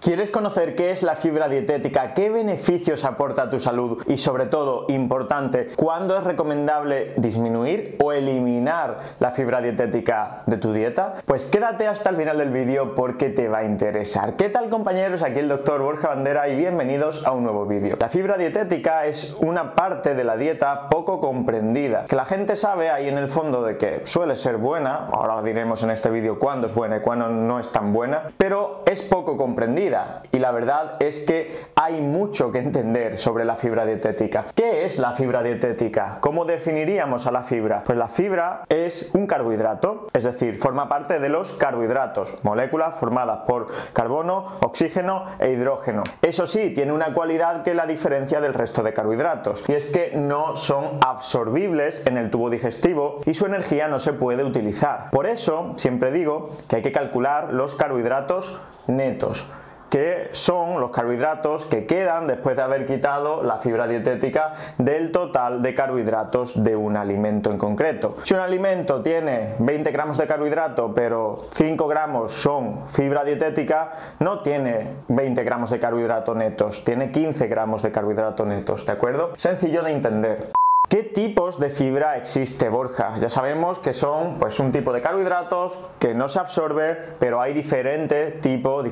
¿Quieres conocer qué es la fibra dietética? ¿Qué beneficios aporta a tu salud? Y sobre todo, importante, ¿cuándo es recomendable disminuir o eliminar la fibra dietética de tu dieta? Pues quédate hasta el final del vídeo porque te va a interesar. ¿Qué tal compañeros? Aquí el doctor Borja Bandera y bienvenidos a un nuevo vídeo. La fibra dietética es una parte de la dieta poco comprendida, que la gente sabe ahí en el fondo de que suele ser buena, ahora diremos en este vídeo cuándo es buena y cuándo no es tan buena, pero es poco comprendida y la verdad es que hay mucho que entender sobre la fibra dietética. ¿Qué es la fibra dietética? ¿Cómo definiríamos a la fibra? Pues la fibra es un carbohidrato, es decir, forma parte de los carbohidratos, moléculas formadas por carbono, oxígeno e hidrógeno. Eso sí, tiene una cualidad que la diferencia del resto de carbohidratos y es que no son absorbibles en el tubo digestivo y su energía no se puede utilizar. Por eso siempre digo que hay que calcular los carbohidratos netos que son los carbohidratos que quedan después de haber quitado la fibra dietética del total de carbohidratos de un alimento en concreto. Si un alimento tiene 20 gramos de carbohidrato pero 5 gramos son fibra dietética, no tiene 20 gramos de carbohidrato netos, tiene 15 gramos de carbohidrato netos, ¿de acuerdo? Sencillo de entender. ¿Qué tipos de fibra existe, Borja? Ya sabemos que son pues, un tipo de carbohidratos que no se absorbe, pero hay diferentes tipos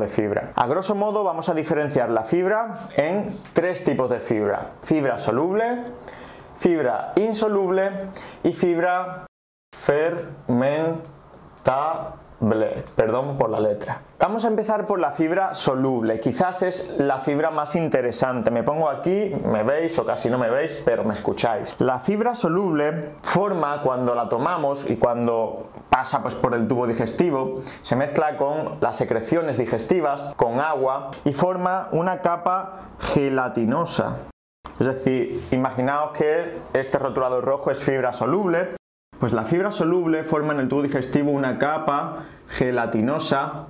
de fibra. A grosso modo vamos a diferenciar la fibra en tres tipos de fibra. Fibra soluble, fibra insoluble y fibra fermentable perdón por la letra. Vamos a empezar por la fibra soluble, quizás es la fibra más interesante. Me pongo aquí, me veis o casi no me veis, pero me escucháis. La fibra soluble forma cuando la tomamos y cuando pasa pues, por el tubo digestivo, se mezcla con las secreciones digestivas, con agua y forma una capa gelatinosa. Es decir, imaginaos que este rotulador rojo es fibra soluble pues la fibra soluble forma en el tubo digestivo una capa gelatinosa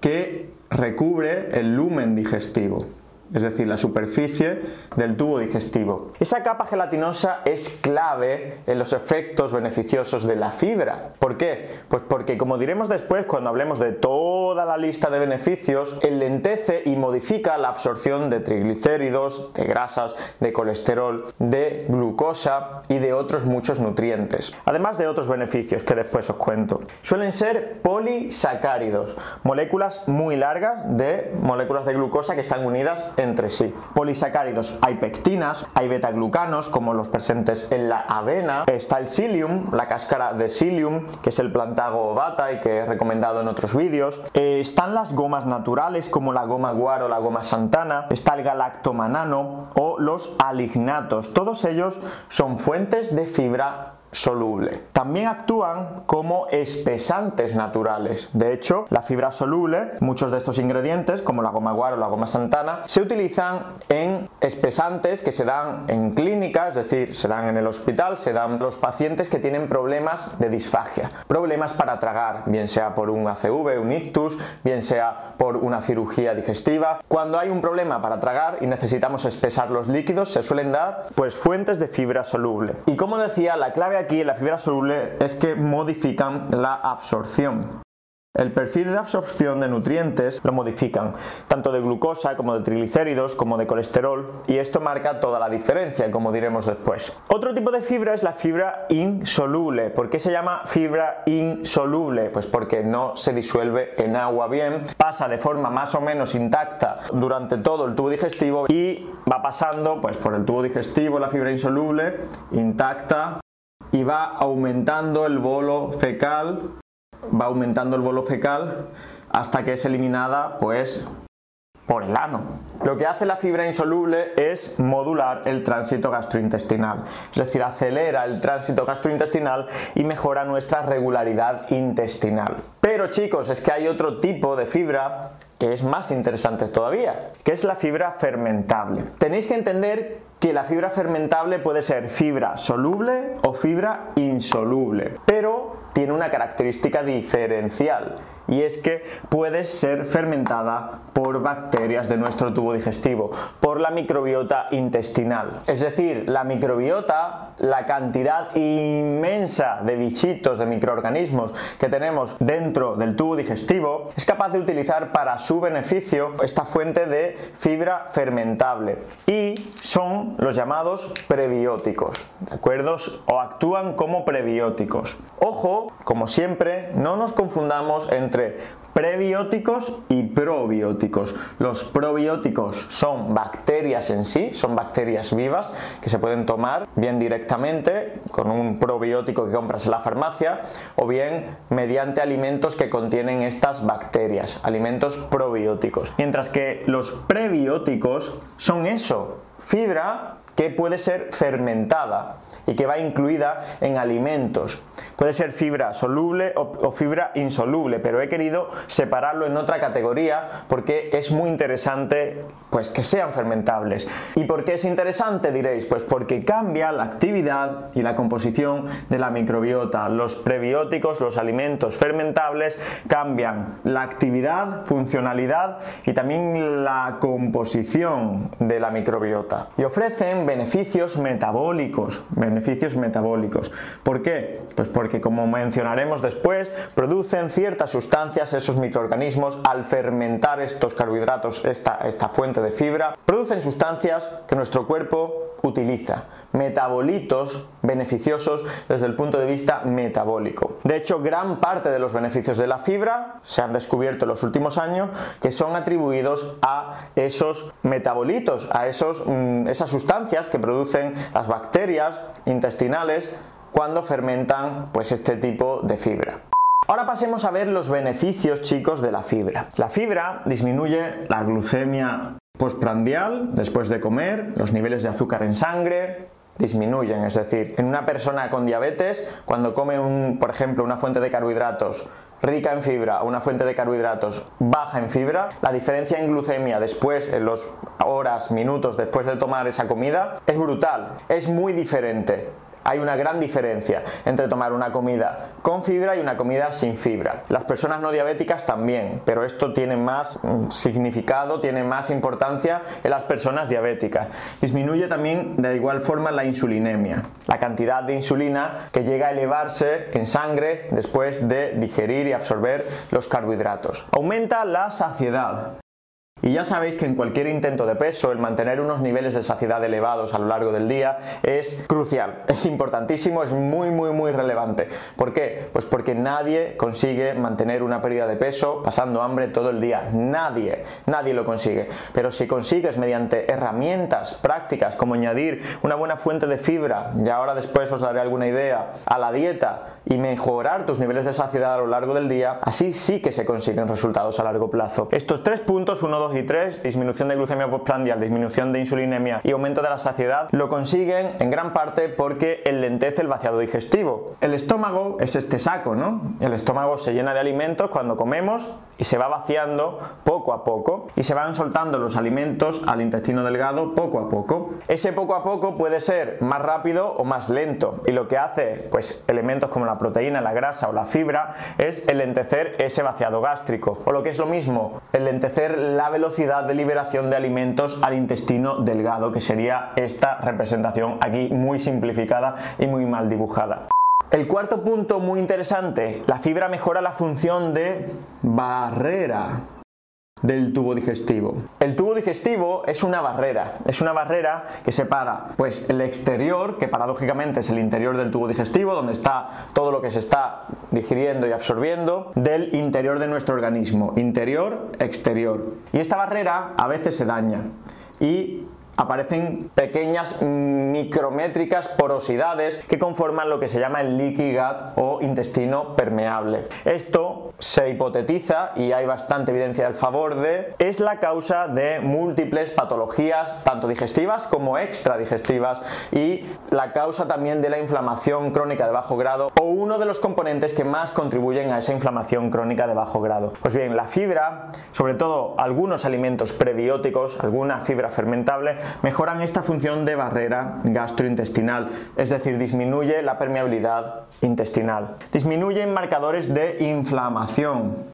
que recubre el lumen digestivo es decir, la superficie del tubo digestivo. Esa capa gelatinosa es clave en los efectos beneficiosos de la fibra. ¿Por qué? Pues porque, como diremos después cuando hablemos de toda la lista de beneficios, enlentece y modifica la absorción de triglicéridos, de grasas, de colesterol, de glucosa y de otros muchos nutrientes. Además de otros beneficios que después os cuento. Suelen ser polisacáridos, moléculas muy largas de moléculas de glucosa que están unidas entre sí. Polisacáridos, hay pectinas, hay betaglucanos como los presentes en la avena, está el psyllium, la cáscara de psyllium, que es el plantago ovata y que he recomendado en otros vídeos. Eh, están las gomas naturales como la goma guar o la goma santana, está el galactomanano o los alignatos. Todos ellos son fuentes de fibra soluble. También actúan como espesantes naturales. De hecho, la fibra soluble, muchos de estos ingredientes, como la goma guar o la goma santana, se utilizan en espesantes que se dan en clínicas, es decir, se dan en el hospital, se dan los pacientes que tienen problemas de disfagia, problemas para tragar, bien sea por un ACV, un ictus, bien sea por una cirugía digestiva. Cuando hay un problema para tragar y necesitamos espesar los líquidos, se suelen dar pues fuentes de fibra soluble. Y como decía, la clave aquí la fibra soluble es que modifican la absorción. El perfil de absorción de nutrientes lo modifican, tanto de glucosa como de triglicéridos, como de colesterol, y esto marca toda la diferencia, como diremos después. Otro tipo de fibra es la fibra insoluble. ¿Por qué se llama fibra insoluble? Pues porque no se disuelve en agua bien, pasa de forma más o menos intacta durante todo el tubo digestivo y va pasando pues por el tubo digestivo la fibra insoluble intacta y va aumentando el bolo fecal, va aumentando el bolo fecal hasta que es eliminada pues por el ano. Lo que hace la fibra insoluble es modular el tránsito gastrointestinal, es decir, acelera el tránsito gastrointestinal y mejora nuestra regularidad intestinal. Pero chicos, es que hay otro tipo de fibra que es más interesante todavía, que es la fibra fermentable. Tenéis que entender que la fibra fermentable puede ser fibra soluble o fibra insoluble, pero tiene una característica diferencial y es que puede ser fermentada por bacterias de nuestro tubo digestivo, por la microbiota intestinal. Es decir, la microbiota, la cantidad inmensa de bichitos, de microorganismos que tenemos dentro del tubo digestivo, es capaz de utilizar para su beneficio esta fuente de fibra fermentable y son los llamados prebióticos, ¿de acuerdo? O actúan como prebióticos. Ojo, como siempre, no nos confundamos entre prebióticos y probióticos. Los probióticos son bacterias en sí, son bacterias vivas que se pueden tomar bien directamente con un probiótico que compras en la farmacia o bien mediante alimentos que contienen estas bacterias, alimentos probióticos. Mientras que los prebióticos son eso, fibra que puede ser fermentada y que va incluida en alimentos. Puede ser fibra soluble o, fibra insoluble, pero he querido separarlo en otra categoría porque es muy interesante pues que sean fermentables. ¿Y por qué es interesante diréis? Pues porque cambia la actividad y la composición de la microbiota. Los prebióticos, los alimentos fermentables cambian la actividad, funcionalidad y también la composición de la microbiota y ofrecen beneficios metabólicos, beneficios metabólicos. ¿Por qué? Pues porque como mencionaremos después, producen ciertas sustancias esos microorganismos al fermentar estos carbohidratos, esta, esta fuente de fibra, producen sustancias que nuestro cuerpo utiliza, metabolitos beneficiosos desde el punto de vista metabólico. De hecho, gran parte de los beneficios de la fibra se han descubierto en los últimos años que son atribuidos a esos metabolitos, a esos, mm, esas sustancias que producen las bacterias intestinales cuando fermentan pues este tipo de fibra. Ahora pasemos a ver los beneficios chicos de la fibra. La fibra disminuye la glucemia postprandial después de comer, los niveles de azúcar en sangre disminuyen, es decir, en una persona con diabetes cuando come un, por ejemplo, una fuente de carbohidratos rica en fibra una fuente de carbohidratos baja en fibra, la diferencia en glucemia después, en los horas, minutos después de tomar esa comida, es brutal, es muy diferente hay una gran diferencia entre tomar una comida con fibra y una comida sin fibra. Las personas no diabéticas también, pero esto tiene más mm, significado, tiene más importancia en las personas diabéticas. Disminuye también de igual forma la insulinemia, la cantidad de insulina que llega a elevarse en sangre después de digerir y absorber los carbohidratos. Aumenta la saciedad. Y ya sabéis que en cualquier intento de peso el mantener unos niveles de saciedad elevados a lo largo del día es crucial, es importantísimo, es muy muy muy relevante. ¿Por qué? Pues porque nadie consigue mantener una pérdida de peso pasando hambre todo el día. Nadie, nadie lo consigue. Pero si consigues mediante herramientas prácticas como añadir una buena fuente de fibra, y ahora después os daré alguna idea, a la dieta y mejorar tus niveles de saciedad a lo largo del día, así sí que se consiguen resultados a largo plazo. Estos tres puntos, uno, dos y 3, disminución de glucemia postprandial, disminución de insulinemia y aumento de la saciedad, lo consiguen en gran parte porque enlentece el vaciado digestivo. El estómago es este saco, ¿no? El estómago se llena de alimentos cuando comemos y se va vaciando poco a poco y se van soltando los alimentos al intestino delgado poco a poco. Ese poco a poco puede ser más rápido o más lento y lo que hace pues elementos como la proteína, la grasa o la fibra es enlentecer ese vaciado gástrico o lo que es lo mismo, enlentecer la velocidad velocidad de liberación de alimentos al intestino delgado, que sería esta representación aquí muy simplificada y muy mal dibujada. El cuarto punto muy interesante, la fibra mejora la función de barrera del tubo digestivo. El tubo digestivo es una barrera, es una barrera que separa pues el exterior, que paradójicamente es el interior del tubo digestivo, donde está todo lo que se está digiriendo y absorbiendo, del interior de nuestro organismo, interior, exterior. Y esta barrera a veces se daña y aparecen pequeñas micrométricas porosidades que conforman lo que se llama el leaky gut o intestino permeable. Esto se hipotetiza y hay bastante evidencia al favor de es la causa de múltiples patologías tanto digestivas como extradigestivas y la causa también de la inflamación crónica de bajo grado o uno de los componentes que más contribuyen a esa inflamación crónica de bajo grado. Pues bien, la fibra, sobre todo algunos alimentos prebióticos, alguna fibra fermentable, mejoran esta función de barrera gastrointestinal, es decir, disminuye la permeabilidad intestinal. Disminuyen marcadores de inflamación,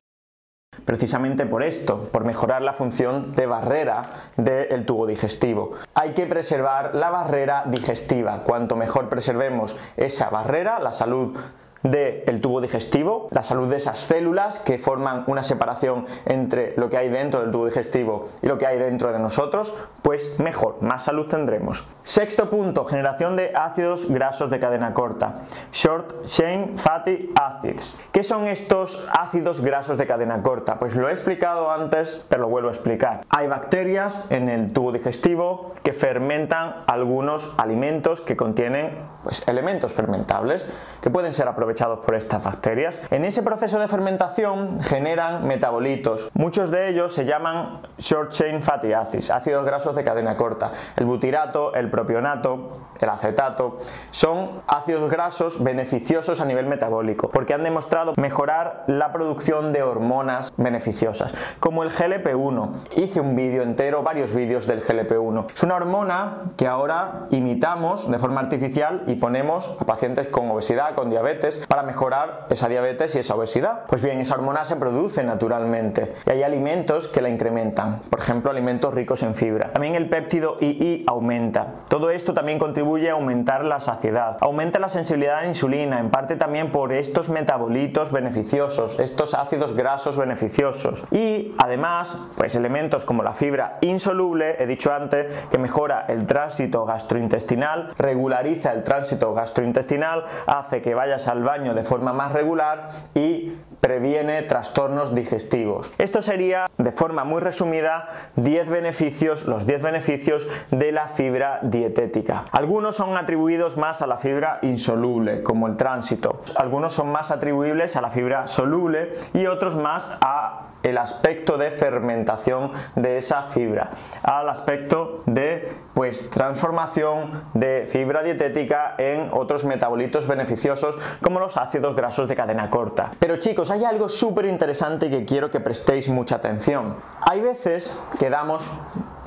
precisamente por esto, por mejorar la función de barrera del tubo digestivo. Hay que preservar la barrera digestiva. Cuanto mejor preservemos esa barrera, la salud del tubo digestivo, la salud de esas células que forman una separación entre lo que hay dentro del tubo digestivo y lo que hay dentro de nosotros, pues mejor, más salud tendremos. Sexto punto, generación de ácidos grasos de cadena corta, short chain fatty acids. ¿Qué son estos ácidos grasos de cadena corta? Pues lo he explicado antes, pero lo vuelvo a explicar. Hay bacterias en el tubo digestivo que fermentan algunos alimentos que contienen pues, elementos fermentables que pueden ser aprovechados por estas bacterias. En ese proceso de fermentación generan metabolitos. Muchos de ellos se llaman short chain fatty acids, ácidos grasos de cadena corta. El butirato, el propionato, el acetato, son ácidos grasos beneficiosos a nivel metabólico porque han demostrado mejorar la producción de hormonas beneficiosas, como el GLP-1. Hice un vídeo entero, varios vídeos del GLP-1. Es una hormona que ahora imitamos de forma artificial y ponemos a pacientes con obesidad, con diabetes, para mejorar esa diabetes y esa obesidad. Pues bien, esa hormona se produce naturalmente y hay alimentos que la incrementan, por ejemplo, alimentos ricos en fibra. También el péptido II aumenta. Todo esto también contribuye a aumentar la saciedad, aumenta la sensibilidad a la insulina, en parte también por estos metabolitos beneficiosos, estos ácidos grasos beneficiosos. Y además, pues elementos como la fibra insoluble, he dicho antes, que mejora el tránsito gastrointestinal, regulariza el tránsito gastrointestinal, hace que vayas al baño de forma más regular y previene trastornos digestivos. Esto sería, de forma muy resumida, 10 beneficios, los 10 beneficios de la fibra dietética. Algunos son atribuidos más a la fibra insoluble, como el tránsito. Algunos son más atribuibles a la fibra soluble y otros más a el aspecto de fermentación de esa fibra, al aspecto de pues transformación de fibra dietética en otros metabolitos beneficiosos como los ácidos grasos de cadena corta. Pero chicos, hay algo súper interesante que quiero que prestéis mucha atención. Hay veces que damos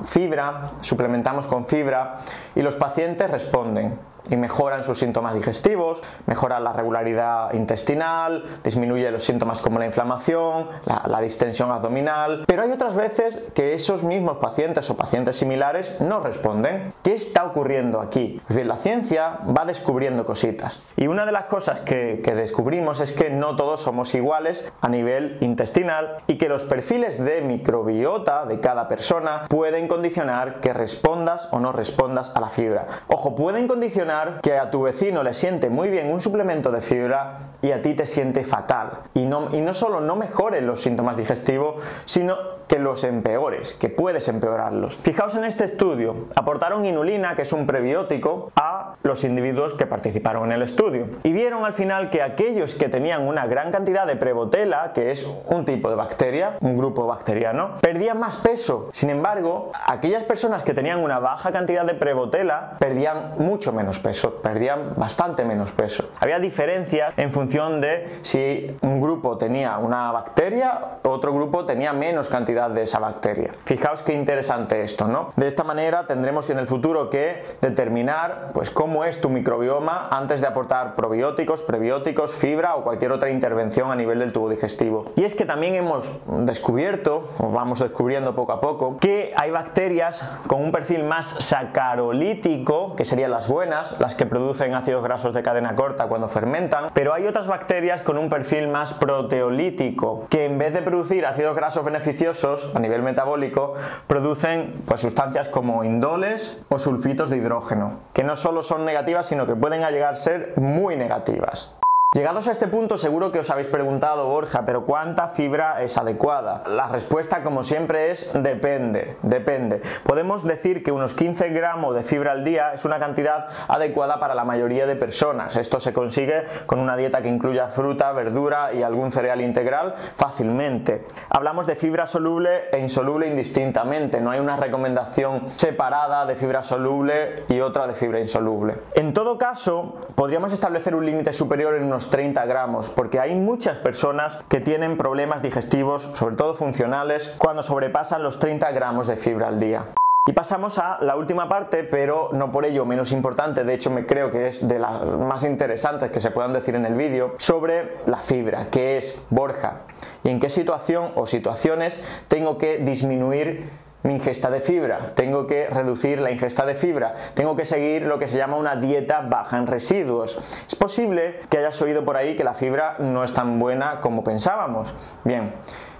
fibra, suplementamos con fibra y los pacientes responden y mejoran sus síntomas digestivos, mejora la regularidad intestinal, disminuye los síntomas como la inflamación, la, distensión abdominal, pero hay otras veces que esos mismos pacientes o pacientes similares no responden. ¿Qué está ocurriendo aquí? La ciencia va descubriendo cositas y una de las cosas que, que descubrimos es que no todos somos iguales a nivel intestinal y que los perfiles de microbiota de cada persona pueden condicionar que respondas o no respondas a la fibra. Ojo, pueden condicionar que a tu vecino le siente muy bien un suplemento de fibra y a ti te siente fatal. Y no, y no solo no mejoren los síntomas digestivos, sino que los empeores, que puedes empeorarlos. Fijaos en este estudio, aportaron inulina, que es un prebiótico, a los individuos que participaron en el estudio. Y vieron al final que aquellos que tenían una gran cantidad de prebotela, que es un tipo de bacteria, un grupo bacteriano, perdían más peso. Sin embargo, aquellas personas que tenían una baja cantidad de prebotela perdían mucho menos peso, perdían bastante menos peso. Había diferencias en función de si un grupo tenía una bacteria, otro grupo tenía menos cantidad de esa bacteria. Fijaos qué interesante esto, ¿no? De esta manera tendremos en el futuro que determinar pues cómo es tu microbioma antes de aportar probióticos, prebióticos, fibra o cualquier otra intervención a nivel del tubo digestivo. Y es que también hemos descubierto, o vamos descubriendo poco a poco, que hay bacterias con un perfil más sacarolítico, que serían las buenas, las que producen ácidos grasos de cadena corta cuando fermentan, pero hay otras bacterias con un perfil más proteolítico, que en vez de producir ácidos grasos beneficiosos, a nivel metabólico producen pues, sustancias como indoles o sulfitos de hidrógeno, que no solo son negativas, sino que pueden llegar a ser muy negativas. Llegados a este punto seguro que os habéis preguntado, Borja, pero ¿cuánta fibra es adecuada? La respuesta como siempre es depende, depende. Podemos decir que unos 15 gramos de fibra al día es una cantidad adecuada para la mayoría de personas. Esto se consigue con una dieta que incluya fruta, verdura y algún cereal integral fácilmente. Hablamos de fibra soluble e insoluble indistintamente, no hay una recomendación separada de fibra soluble y otra de fibra insoluble. En todo caso, podríamos establecer un límite superior en unos 30 gramos, porque hay muchas personas que tienen problemas digestivos, sobre todo funcionales, cuando sobrepasan los 30 gramos de fibra al día. Y pasamos a la última parte, pero no por ello menos importante, de hecho me creo que es de las más interesantes que se puedan decir en el vídeo, sobre la fibra, que es Borja, y en qué situación o situaciones tengo que disminuir mi ingesta de fibra, tengo que reducir la ingesta de fibra, tengo que seguir lo que se llama una dieta baja en residuos. Es posible que hayas oído por ahí que la fibra no es tan buena como pensábamos. Bien,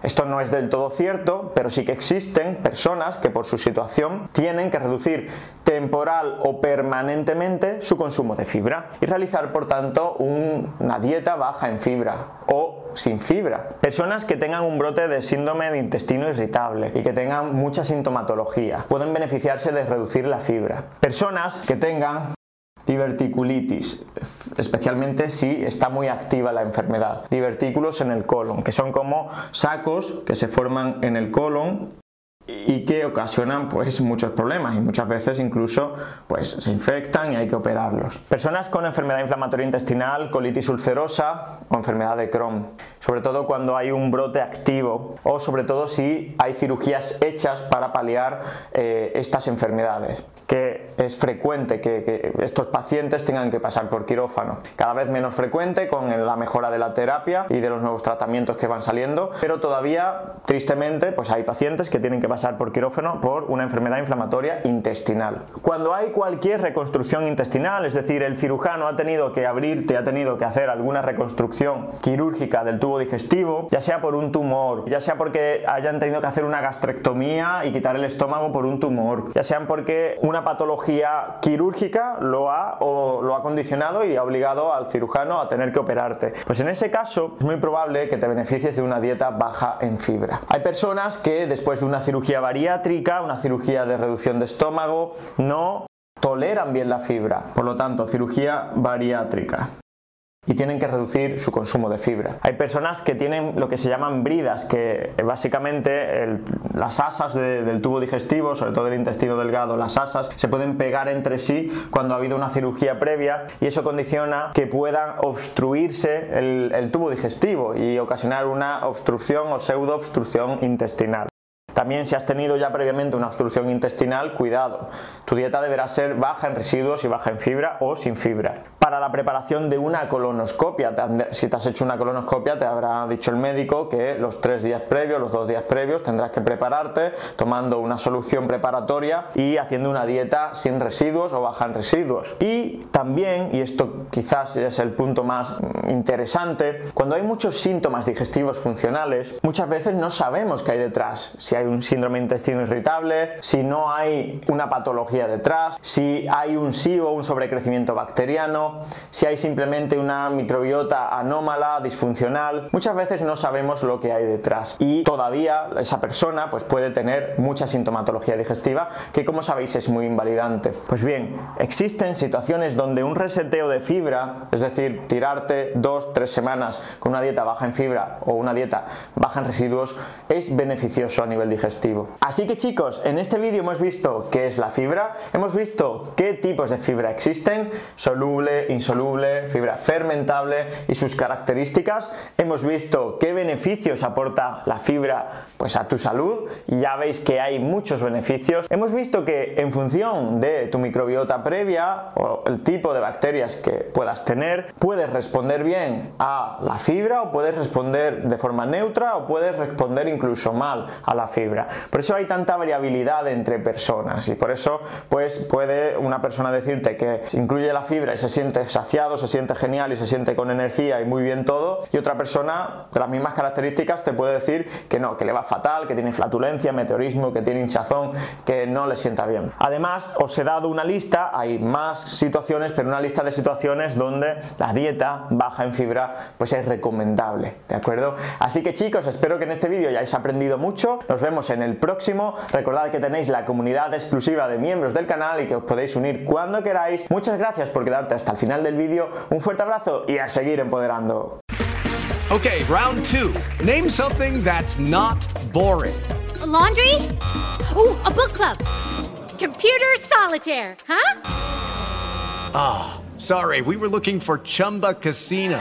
esto no es del todo cierto, pero sí que existen personas que por su situación tienen que reducir temporal o permanentemente su consumo de fibra y realizar por tanto una dieta baja en fibra o sin fibra. Personas que tengan un brote de síndrome de intestino irritable y que tengan mucha sintomatología pueden beneficiarse de reducir la fibra. Personas que tengan Diverticulitis, especialmente si está muy activa la enfermedad. Divertículos en el colon, que son como sacos que se forman en el colon y que ocasionan pues muchos problemas y muchas veces incluso pues se infectan y hay que operarlos. Personas con enfermedad inflamatoria intestinal, colitis ulcerosa o enfermedad de Crohn, sobre todo cuando hay un brote activo o sobre todo si hay cirugías hechas para paliar eh, estas enfermedades que es frecuente que, estos pacientes tengan que pasar por quirófano. Cada vez menos frecuente con la mejora de la terapia y de los nuevos tratamientos que van saliendo, pero todavía, tristemente, pues hay pacientes que tienen que pasar por quirófano por una enfermedad inflamatoria intestinal. Cuando hay cualquier reconstrucción intestinal, es decir, el cirujano ha tenido que abrirte, ha tenido que hacer alguna reconstrucción quirúrgica del tubo digestivo, ya sea por un tumor, ya sea porque hayan tenido que hacer una gastrectomía y quitar el estómago por un tumor, ya sean porque una patología quirúrgica lo ha, o lo ha condicionado y ha obligado al cirujano a tener que operarte. Pues en ese caso es muy probable que te beneficies de una dieta baja en fibra. Hay personas que después de una cirugía bariátrica, una cirugía de reducción de estómago, no toleran bien la fibra. Por lo tanto, cirugía bariátrica y tienen que reducir su consumo de fibra. Hay personas que tienen lo que se llaman bridas, que básicamente las asas del tubo digestivo, sobre todo el intestino delgado, las asas, se pueden pegar entre sí cuando ha habido una cirugía previa y eso condiciona que pueda obstruirse el, el tubo digestivo y ocasionar una obstrucción o pseudo obstrucción intestinal. También si has tenido ya previamente una obstrucción intestinal, cuidado. Tu dieta deberá ser baja en residuos y baja en fibra o sin fibra. Para la preparación de una colonoscopia, si te has hecho una colonoscopia, te habrá dicho el médico que los tres días previos, los dos días previos, tendrás que prepararte tomando una solución preparatoria y haciendo una dieta sin residuos o baja en residuos. Y también, y esto quizás es el punto más interesante, cuando hay muchos síntomas digestivos funcionales, muchas veces no sabemos qué hay detrás. Un síndrome intestino irritable, si no hay una patología detrás, si hay un SIBO, un sobrecrecimiento bacteriano, si hay simplemente una microbiota anómala, disfuncional. Muchas veces no sabemos lo que hay detrás y todavía esa persona pues puede tener mucha sintomatología digestiva que como sabéis es muy invalidante. Pues bien, existen situaciones donde un reseteo de fibra, es decir, tirarte dos, tres semanas con una dieta baja en fibra o una dieta baja en residuos, es beneficioso a nivel digestivo. Así que chicos, en este vídeo hemos visto qué es la fibra, hemos visto qué tipos de fibra existen, soluble, insoluble, fibra fermentable y sus características, hemos visto qué beneficios aporta la fibra pues a tu salud y ya veis que hay muchos beneficios. Hemos visto que en función de tu microbiota previa o el tipo de bacterias que puedas tener, puedes responder bien a la fibra o puedes responder de forma neutra o puedes responder incluso mal a la fibra. Por eso hay tanta variabilidad entre personas y por eso pues puede una persona decirte que incluye la fibra y se siente saciado, se siente genial y se siente con energía y muy bien todo, y otra persona de las mismas características te puede decir que no, que le va fatal, que tiene flatulencia, meteorismo, que tiene hinchazón, que no le sienta bien. Además, os he dado una lista, hay más situaciones, pero una lista de situaciones donde la dieta baja en fibra pues es recomendable, ¿de acuerdo? Así que chicos, espero que en este vídeo hayáis aprendido mucho, nos vemos en el próximo, recordad que tenéis la comunidad exclusiva de miembros del canal y que os podéis unir cuando queráis. Muchas gracias por quedarte hasta el final del vídeo, un fuerte abrazo y a seguir empoderando. Okay, round two. Name something that's not boring. laundry? Ooh, a book club. Computer solitaire, huh? Ah, oh, sorry, we were looking for Chumba Casino.